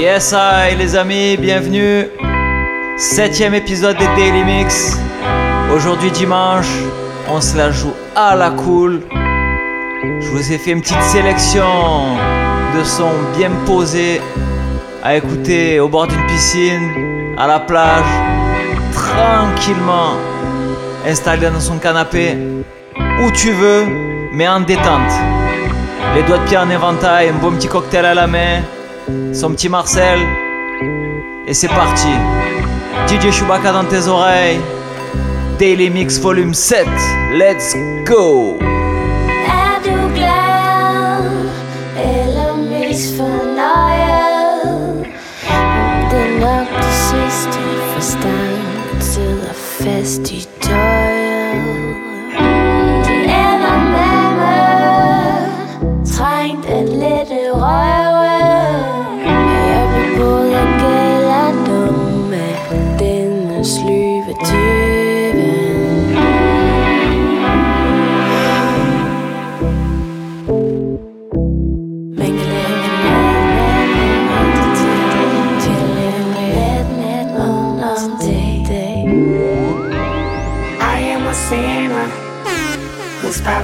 Yes, hi les amis, bienvenue. Septième épisode des Daily Mix. Aujourd'hui dimanche, on se la joue à la cool. Je vous ai fait une petite sélection de sons bien posés à écouter au bord d'une piscine, à la plage, tranquillement, installé dans son canapé, où tu veux, mais en détente. Les doigts de pied en éventail, un bon petit cocktail à la main, son petit Marcel, et c'est parti. DJ Chewbacca dans tes oreilles. Daily Mix Volume 7. Let's go! Du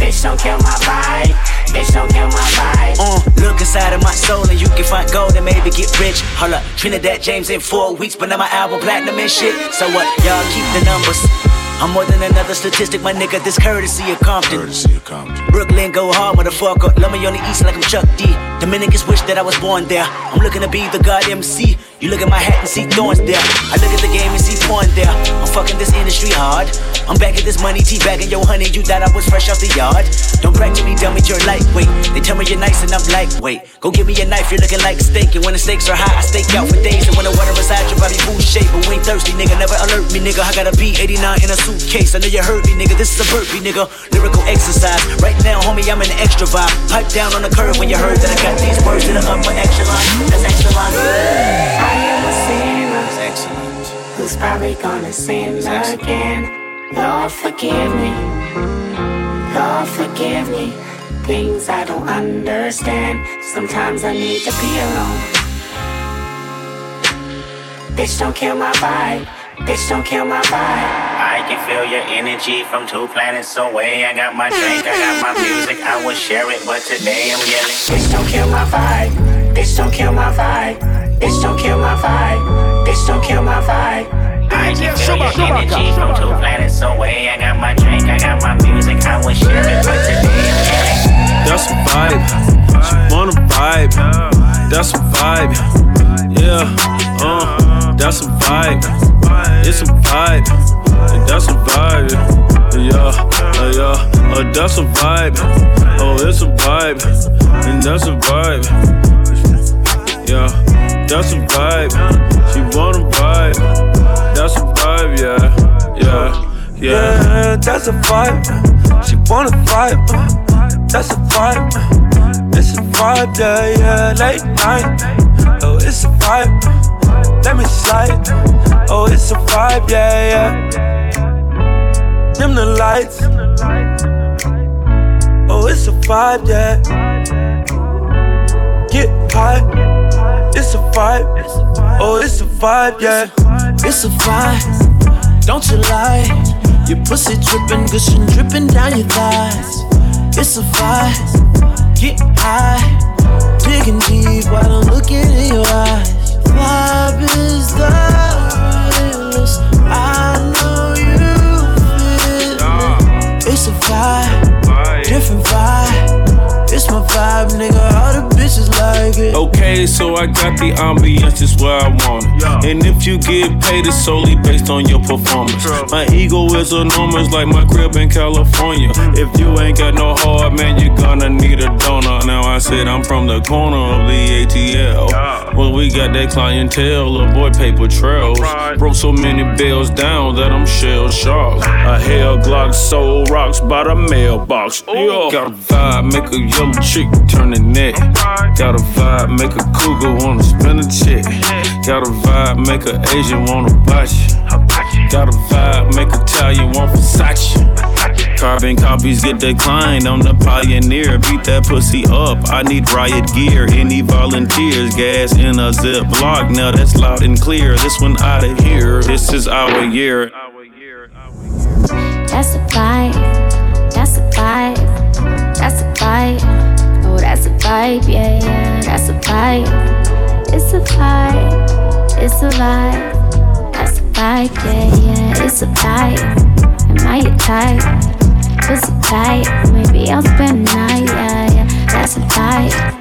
Bitch, don't kill my vibe. Bitch, don't kill my vibe. Uh, look inside of my soul and you can find gold and maybe get rich. Hold up, Trinidad James in four weeks, but now my album platinum and shit. So what? Y'all keep the numbers. I'm more than another statistic, my nigga. This courtesy of Compton. Courtesy of Compton. Brooklyn go hard, motherfucker. Love me on the east like I'm Chuck D. Dominicans wish that I was born there. I'm looking to be the god MC. You look at my hat and see thorns there. I look at the game and see porn there. I'm fucking this industry hard. I'm back at this money, teabagging yo honey. You thought I was fresh off the yard. Don't to me, dummy, you're lightweight. They tell me you're nice and I'm lightweight. Go give me a knife, you're looking like steak. And when the stakes are high, I stake out for days. And when the water hot, your body food shape. But we ain't thirsty, nigga. Never alert me, nigga. I got a B89 in a suitcase. I know you heard me, nigga. This is a burpee, nigga. Lyrical exercise. Right now, homie, I'm in the extra vibe. Pipe down on the curb when you heard that I got these words in the upper echelon. That's excellent. I am a sinner That's excellent. who's probably gonna sin again. Lord, forgive me. Lord, forgive me. Things I don't understand. Sometimes I need to be alone. Bitch, don't kill my vibe. Bitch, don't kill my vibe. I can feel your energy from two planets away. I got my drink, I got my music, I will share it. But today I'm yelling. Bitch, don't kill my vibe. Bitch, don't kill my vibe. Bitch, don't kill my vibe. Bitch, don't kill my vibe. I can feel your energy from two planets away. I got my drink, I got my music, I will share it. But today I'm yelling. That's a vibe. She wanna vibe. That's a vibe. Yeah, It's a vibe. That's a vibe. Yeah, yeah, uh, that's a vibe. Oh, it's a vibe. And that's a vibe. Yeah, that's a vibe. She wanna vibe. That's a vibe, yeah, yeah, yeah. Yeah, that's a vibe. She wanna vibe. That's a vibe. It's a vibe, yeah, yeah. Late night. Oh, it's a vibe. Let me slide. Oh, it's a vibe, yeah, yeah. Dim the lights. Oh, it's a vibe, yeah. Get high. It's a vibe. Oh, it's a vibe, yeah. It's a vibe, don't you lie. Your pussy dripping, gushing, dripping down your thighs. It's a vibe, get high, digging deep while I'm looking in your eyes. Vibe is the realest. I know you feel it. It's a vibe, different vibe. It's my vibe, nigga. All the bitches like it. Okay, so I got the ambiance just where I want it. And if you get paid, it's solely based on your performance. My ego is enormous, like my crib in California. Mm. If you ain't got no heart, man, you're gonna need a donor. Now I said I'm from the corner of the ATL. Well, we got that clientele, little boy paper trails. Broke so many bills down that I'm shell shocked. A hell Glock soul rocks by the mailbox. Yo, got a vibe, make a yellow chick turn the neck. Got a vibe, make a cougar wanna spin a check. Got a vibe, make a Asian wanna you. Got a vibe, make Italian want Versace. Carbon copies get declined. I'm the pioneer. Beat that pussy up. I need riot gear. Any volunteers? Gas in a zip block. Now that's loud and clear. This one out of here. This is our year. That's a vibe. That's a vibe. Vibe. Oh, that's a vibe. Yeah, yeah. That's a vibe. It's a vibe. It's a vibe. That's a vibe. Yeah, yeah. It's a vibe. Am I your type? Pussy tight. Maybe I'll spend the night. Yeah, yeah. That's a vibe.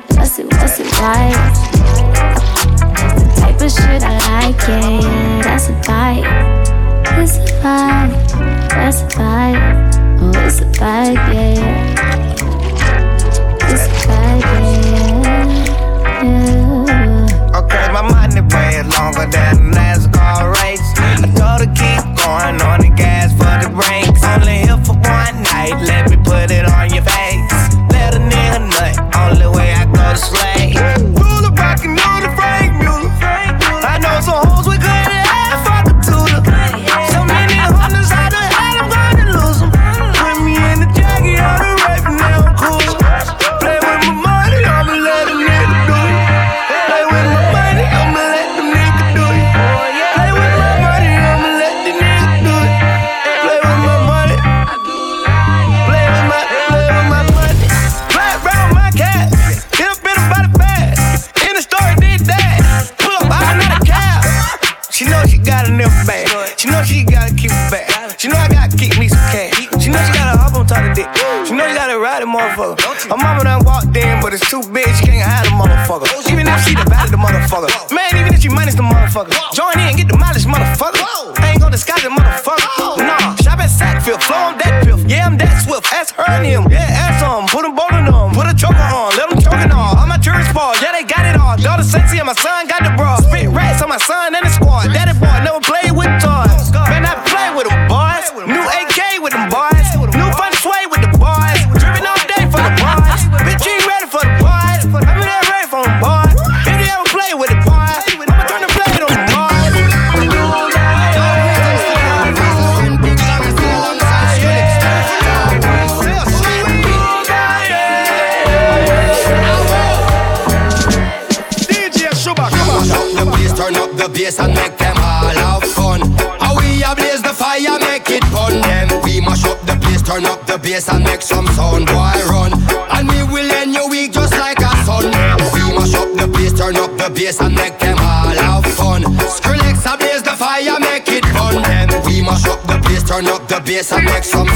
Motherfucker. Even if she the bad the motherfucker. Man, even if she minus the motherfucker. Join in, get the mileage, motherfucker. I ain't gonna disguise the motherfucker. Nah, shop at Sackville, flow on that piff. Yeah, I'm that swift. Ask her and him. Yeah, ask him. Put them both on them. Put a choker on. Let them choke it all. All my tourists ball. Yeah, they got it all. Daughter sexy and my son bass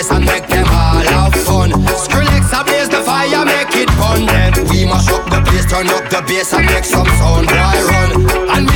bass, and make them all have fun. Skrillex a blaze the fire, make it fun. Then we mash up the place, turn up the bass, and make some sound, boy run. And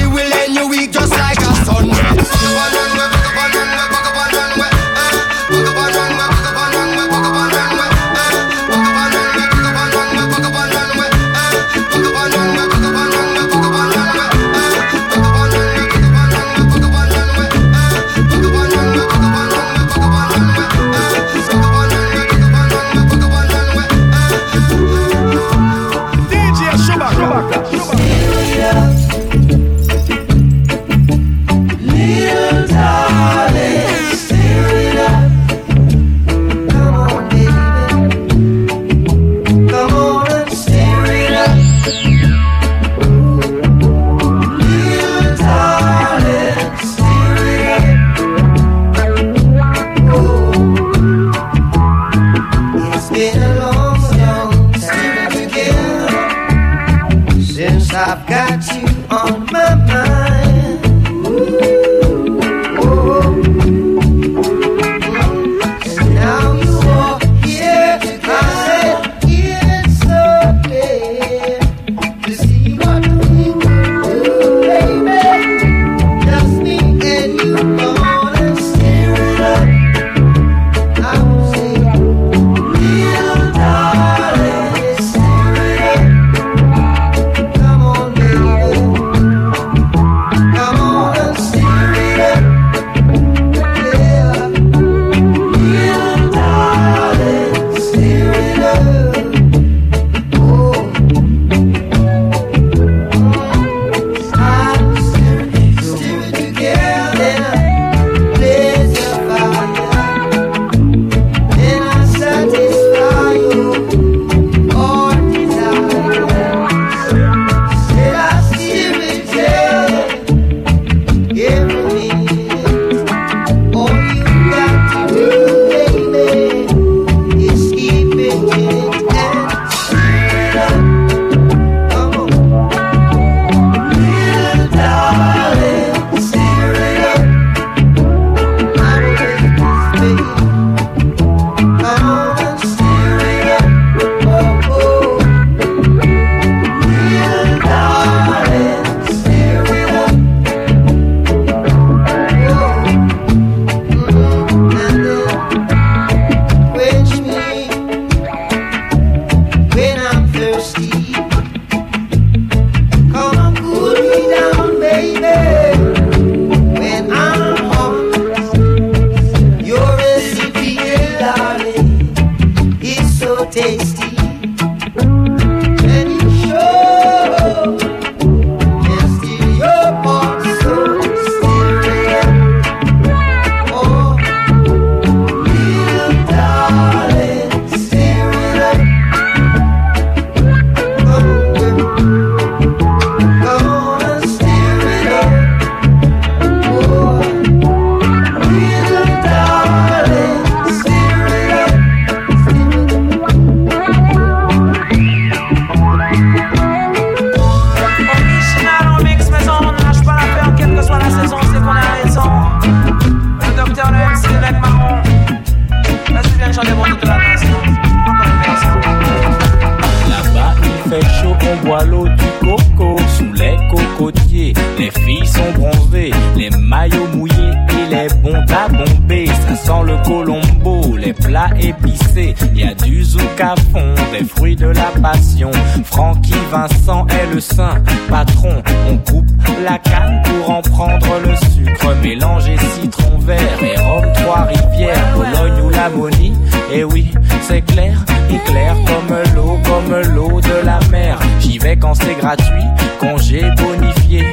Francky Vincent est le saint patron. On coupe la canne pour en prendre le sucre. Mélanger citron vert et rhum Trois-Rivières, Bologne ou la Monie. Et eh oui, c'est clair, il clair comme l'eau, comme l'eau de la mer. J'y vais quand c'est gratuit, congé bonifié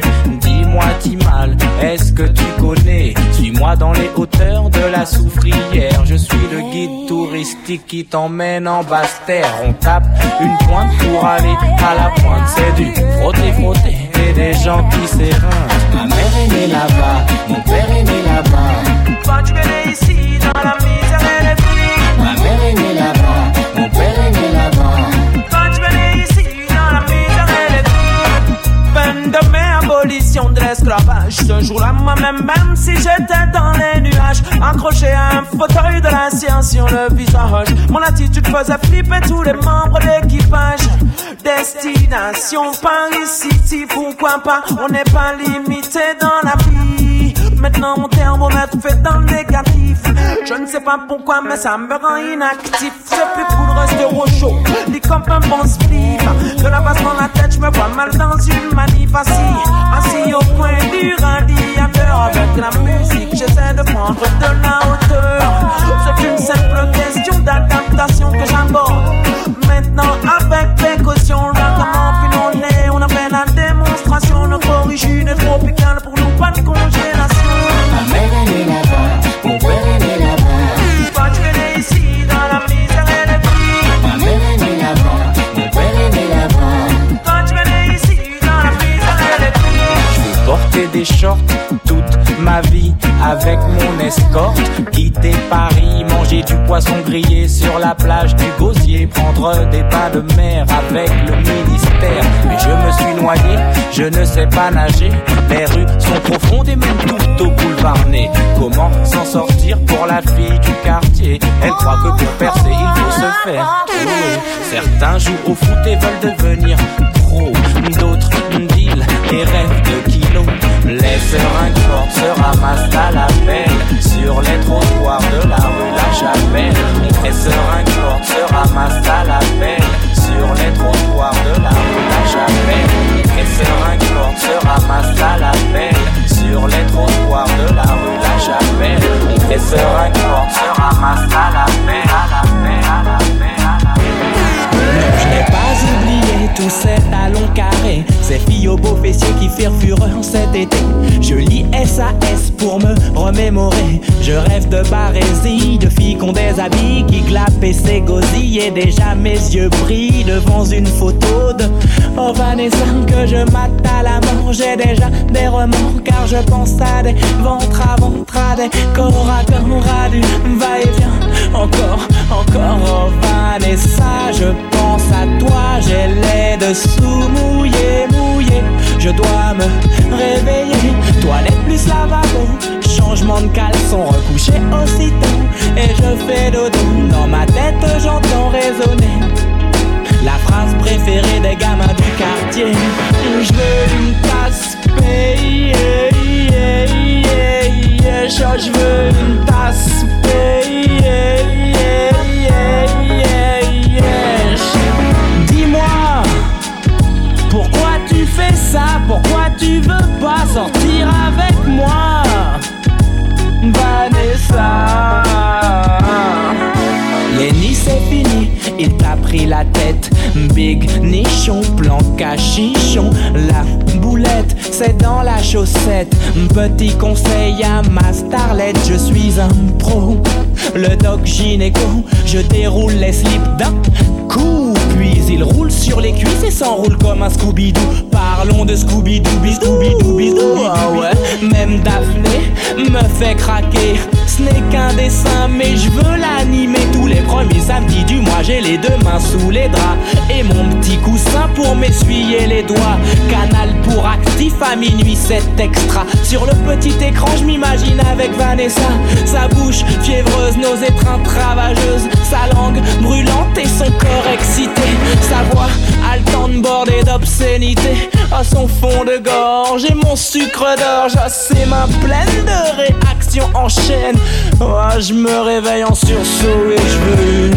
qui t'emmène en basse terre. On tape une pointe pour aller à la pointe. C'est du frotter, frotter et des gens qui s'éreintent. Ma mère est née là-bas, mon père est né là-bas. Tu ici dans la de. Ce jour-là, moi-même, même si j'étais dans les nuages, accroché à un fauteuil de la science sur le visage. Mon attitude faisait flipper tous les membres d'équipage. Destination Paris City, pourquoi pas? On n'est pas limité dans la vie. Maintenant mon thermomètre fait dans le négatif. Je ne sais pas pourquoi, mais ça me rend inactif. C'est plus pour le rester au chaud, dit comme un bon split. De la base dans la tête, je me vois mal dans une manif assis. Assis au point du radiateur avec la musique, j'essaie de prendre de la hauteur. C'est une simple question d'adaptation que j'aborde. Maintenant, avec précaution, là comment puis on est, on a fait la démonstration. Notre origine est tropicale avec mon escorte. Quitter Paris, manger du poisson grillé sur la plage du Gosier, prendre des pas de mer avec le ministère. Mais je me suis noyé, je ne sais pas nager. Les rues sont profondes et même tout au boulevard Comment s'en sortir pour la fille du quartier? Elle croit que pour percer il faut se faire Certains jouent au foot et veulent devenir pro. D'autres deal et rêvent de kilos. Les seringues fortes se ramassent à la pelle. Sur les trottoirs de la rue La Chapelle. Les seringues fortes se ramassent à la pelle. Sur les trottoirs de la rue La Chapelle. Les fortes fureur cet été. Je lis SAS pour me remémorer. Je rêve de barésie, de filles des habits Qui clapent et s'égosillent. Et déjà mes yeux brillent devant une photo de Oh Vanessa que je mate à la mort J'ai déjà des remords car je pense à des ventres à ventre À des corps à corps, à du va-et-vient. Encore, encore, oh Vanessa Je à toi, j'ai les dessous mouillés, mouillés Je dois me réveiller. Toilette plus lavabo. Changement de caleçon, recouché aussitôt Et je fais dodo. Dans ma tête j'entends résonner La phrase préférée des gamins du quartier la tête. Big nichon, plan cachichon. La boulette, c'est dans la chaussette. Petit conseil à ma starlette, je suis un pro. Le doc gynéco, je déroule les slips d'un coup. Puis il roule sur les cuisses et s'enroule comme un Scooby-Doo. Parlons de Scooby-Doo, Scooby-Doo, Scooby-Doo. Ah ouais, même Daphné me fait craquer. Ce n'est qu'un dessin, mais je veux l'animer. Tous les premiers samedis du mois, j'ai les deux mains sous les draps. Et mon petit coussin pour m'essuyer les doigts. Canal pour actif à minuit, c'est extra. Sur le petit écran, je m'imagine avec Vanessa. Sa bouche fiévreuse, nos étreintes ravageuses. Sa langue brûlante et son corps excité. Sa voix haletante bordée d'obscénité. À son fond de gorge et mon sucre d'orge. À ses mains pleines de réactions en chaîne. Oh, je me réveille en sursaut et je veux une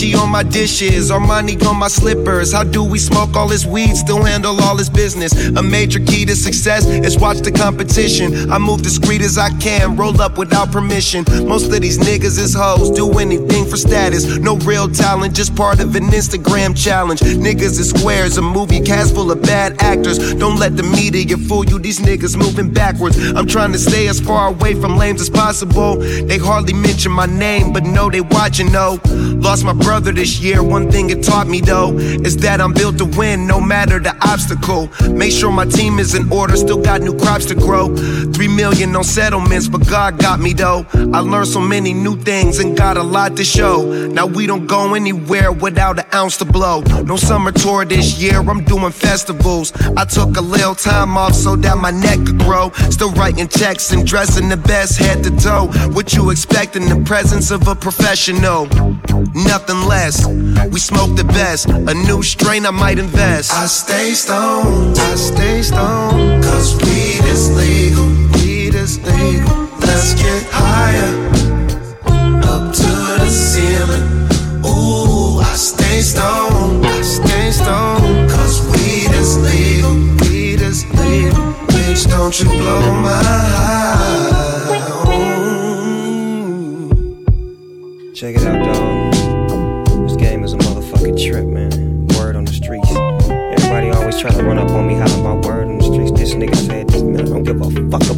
Versace on my dishes, Armani on my slippers. How do we smoke all this weed, still handle all this business? A major key to success is watch the competition. I move discreet as I can, roll up without permission. Most of these niggas is hoes, do anything for status. No real talent, just part of an Instagram challenge. Niggas is squares, a movie cast full of bad actors. Don't let the media fool you, these niggas moving backwards. I'm trying to stay as far away from lames as possible. They hardly mention my name, but know they watching, no. Lost my brother this year, one thing it taught me though is that I'm built to win no matter the obstacle. Make sure my team is in order, still got new crops to grow. Three million on settlements, but God got me though. I learned so many new things and got a lot to show. Now we don't go anywhere without an ounce to blow. No summer tour this year, I'm doing festivals. I took a little time off so that my neck could grow. Still writing checks and dressing the best head to toe. What you expect in the presence of a professional? Nothing less. We smoke the best. A new strain I might invest. I stay stoned, I stay stoned, cause weed is legal, weed is legal. Let's get higher, up to the ceiling. Ooh, I stay stoned, I stay stoned, cause weed is legal, weed is legal. Bitch, don't you blow my high. Check it out,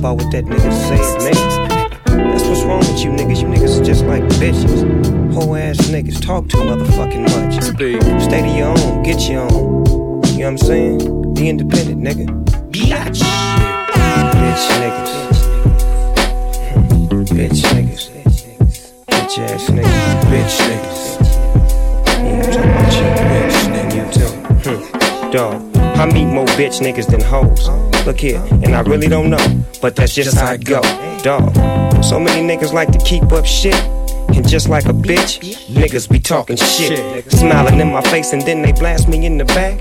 about what that nigga said next. That's what's wrong with you niggas. You niggas are just like bitches. Whole ass niggas talk too motherfucking much. Stay to your own, get your own. You know what I'm saying? Be independent, nigga. Bitch. Bitch niggas. Bitch niggas. Bitch ass niggas. Bitch niggas. Yeah, I'm talking about you, bitch nigga. You too. Hmm. Dog, I meet more bitch niggas than hoes. Look here, and I really don't know, but that's just how it go. Dog, so many niggas like to keep up shit. And just like a bitch, niggas be talking shit. Smiling in my face and then they blast me in the back.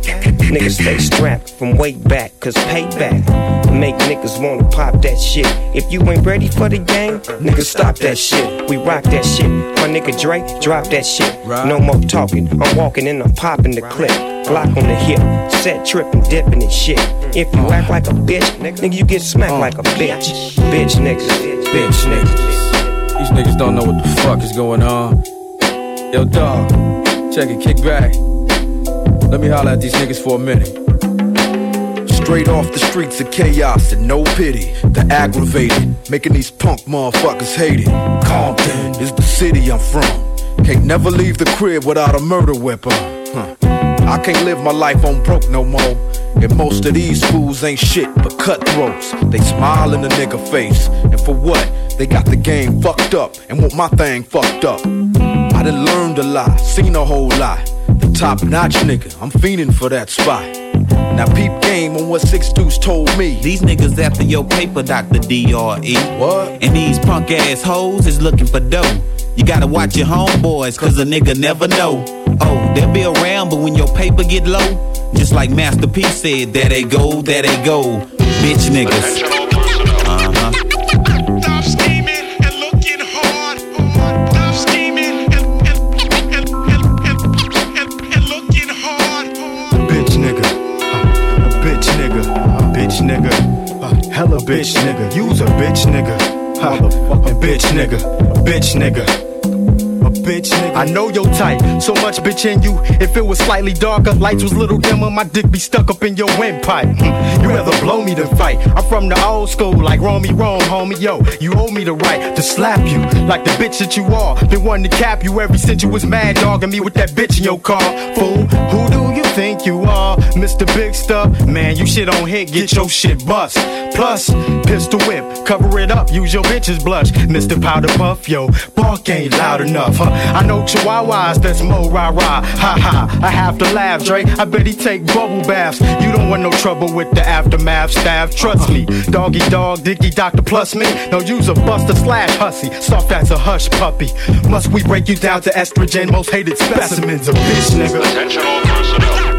Niggas stay strapped from way back, cause payback make niggas wanna pop that shit. If you ain't ready for the game, niggas stop that shit. We rock that shit. My nigga Drake, drop that shit. No more talking, I'm walking and I'm popping the clip. Glock on the hip, set tripping, dipping and shit. If you act like a bitch, nigga, you get smacked like a bitch. Bitch niggas, bitch niggas. These niggas don't know what the fuck is going on. Yo, dog, check it, kick back. Let me holler at these niggas for a minute. Straight off the streets of chaos and no pity. The aggravated, making these punk motherfuckers hate it. Compton is the city I'm from. Can't never leave the crib without a murder weapon. Huh. I can't live my life on broke no more. And most of these fools ain't shit but cutthroats. They smile in the nigga face. And for what? They got the game fucked up and want my thing fucked up. I done learned a lot, seen a whole lot. The top notch nigga, I'm fiending for that spot. Now peep game on what Six Deuce told me. These niggas after your paper, Dr. D.R.E. What? And these punk ass hoes is looking for dough. You gotta watch your homeboys, cause a nigga never know. Oh, they'll be around, but when your paper get low, just like Master P said, there they go, there they go. Bitch niggas. Nigga. Hella bitch nigga. You's a bitch nigga. Uh, a bitch nigga. A bitch nigga. Bitch nigga. I know your type. So much bitch in you. If it was slightly darker, lights was little dimmer, my dick be stuck up in your windpipe. Mm, You rather blow me than fight. I'm from the old school, like Romy me wrong, homie. Yo, you owe me the right to slap you like the bitch that you are. Been wanting to cap you ever since you was mad dogging me with that bitch in your car. Fool, who do you think you are? Mr. Big Stuff? Man, you shit on hit, get your shit bust. Plus, pistol whip, cover it up, use your bitch's blush. Mr. Powder Puff, yo, bark ain't loud enough, I know chihuahuas, that's mo rah rah. Ha ha, I have to laugh, Dre. I bet he take bubble baths. You don't want no trouble with the aftermath staff, trust me. Doggy dog, dicky doctor plus me. No use a buster slash hussy, soft as a hush puppy. Must we break you down to estrogen, most hated specimens of bitch nigga. Attention all personnel.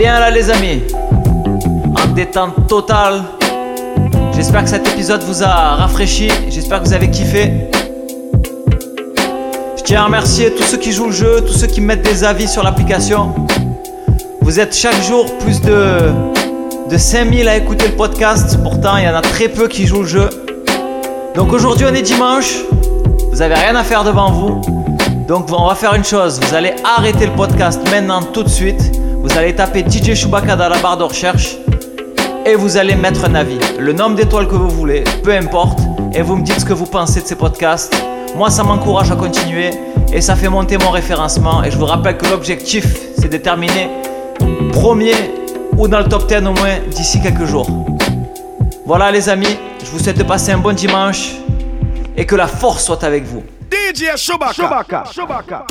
Bien là les amis En détente totale. J'espère que cet épisode vous a rafraîchi. J'espère que vous avez kiffé. Je tiens à remercier tous ceux qui jouent le jeu, tous ceux qui mettent des avis sur l'application. Vous êtes chaque jour plus de, de 5000 à écouter le podcast. Pourtant, il y en a très peu qui jouent le jeu. Donc aujourd'hui, on est dimanche. Vous avez rien à faire devant vous. Donc on va faire une chose. Vous allez arrêter le podcast maintenant tout de suite. Vous allez taper DJ Chewbacca dans la barre de recherche et vous allez mettre un avis. Le nombre d'étoiles que vous voulez, peu importe. Et vous me dites ce que vous pensez de ces podcasts. Moi, ça m'encourage à continuer et ça fait monter mon référencement. Et je vous rappelle que l'objectif, c'est de terminer premier ou dans le top 10 au moins d'ici quelques jours. Voilà les amis, je vous souhaite de passer un bon dimanche et que la force soit avec vous. DJ Chewbacca. Chewbacca. Chewbacca.